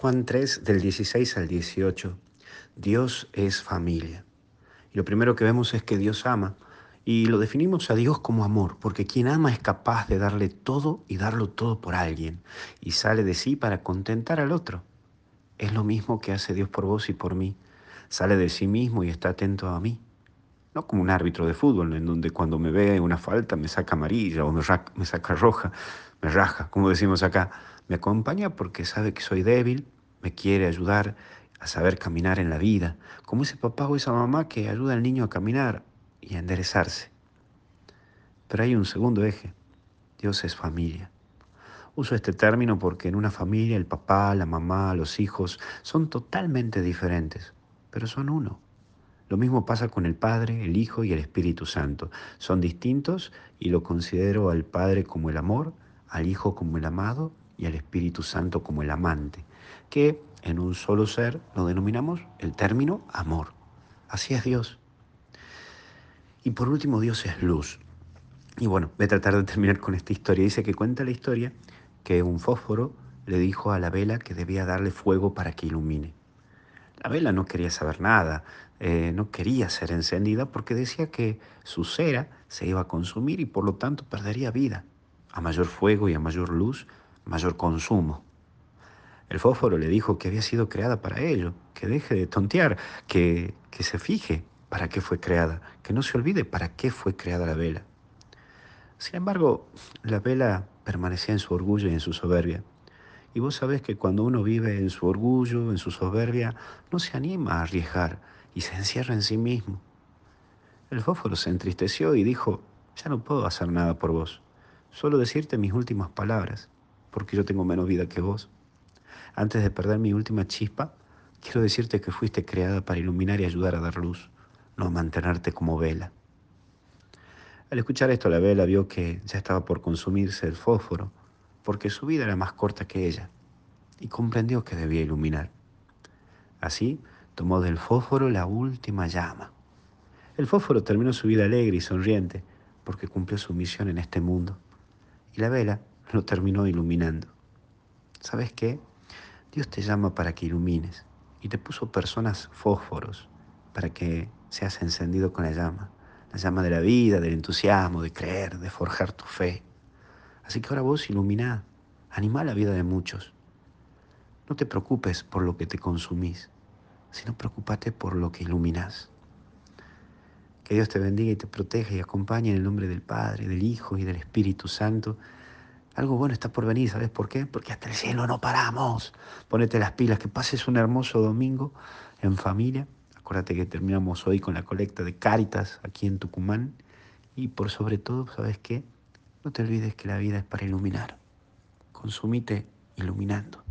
Juan 3 del 16 al 18. Dios es familia. Y lo primero que vemos es que Dios ama. Y lo definimos a Dios como amor, porque quien ama es capaz de darle todo y darlo todo por alguien. Y sale de sí para contentar al otro. Es lo mismo que hace Dios por vos y por mí. Sale de sí mismo y está atento a mí. No como un árbitro de fútbol, en donde cuando me ve una falta me saca amarilla o me, saca roja, me raja, como decimos acá. Me acompaña porque sabe que soy débil, me quiere ayudar a saber caminar en la vida, como ese papá o esa mamá que ayuda al niño a caminar y a enderezarse. Pero hay un segundo eje, Dios es familia. Uso este término porque en una familia el papá, la mamá, los hijos son totalmente diferentes, pero son uno. Lo mismo pasa con el Padre, el Hijo y el Espíritu Santo. Son distintos y lo considero al Padre como el amor, al Hijo como el amado y al Espíritu Santo como el amante, que en un solo ser lo denominamos el término amor. Así es Dios. Y por último, Dios es luz. Y bueno, voy a tratar de terminar con esta historia. Dice que cuenta la historia que un fósforo le dijo a la vela que debía darle fuego para que ilumine. La vela no quería saber nada, eh, no quería ser encendida porque decía que su cera se iba a consumir y por lo tanto perdería vida. A mayor fuego y a mayor luz, mayor consumo. El fósforo le dijo que había sido creada para ello, que deje de tontear, que, que se fije para qué fue creada, que no se olvide para qué fue creada la vela. Sin embargo, la vela permanecía en su orgullo y en su soberbia. Y vos sabés que cuando uno vive en su orgullo, en su soberbia, no se anima a arriesgar y se encierra en sí mismo. El fósforo se entristeció y dijo, ya no puedo hacer nada por vos, solo decirte mis últimas palabras, porque yo tengo menos vida que vos. Antes de perder mi última chispa, quiero decirte que fuiste creada para iluminar y ayudar a dar luz, no mantenerte como vela. Al escuchar esto, la vela vio que ya estaba por consumirse el fósforo, porque su vida era más corta que ella, y comprendió que debía iluminar. Así, tomó del fósforo la última llama. El fósforo terminó su vida alegre y sonriente, porque cumplió su misión en este mundo, y la vela lo terminó iluminando. ¿Sabes qué? Dios te llama para que ilumines y te puso personas fósforos para que seas encendido con la llama, la llama de la vida, del entusiasmo, de creer, de forjar tu fe. Así que ahora vos ilumina, anima la vida de muchos. No te preocupes por lo que te consumís, sino preocúpate por lo que iluminás. Que Dios te bendiga y te proteja y acompañe en el nombre del Padre, del Hijo y del Espíritu Santo algo bueno está por venir, ¿sabes por qué? Porque hasta el cielo no paramos. Ponete las pilas, que pases un hermoso domingo en familia. Acuérdate que terminamos hoy con la colecta de Cáritas aquí en Tucumán. Y por sobre todo, ¿sabes qué? No te olvides que la vida es para iluminar. Consumite iluminando.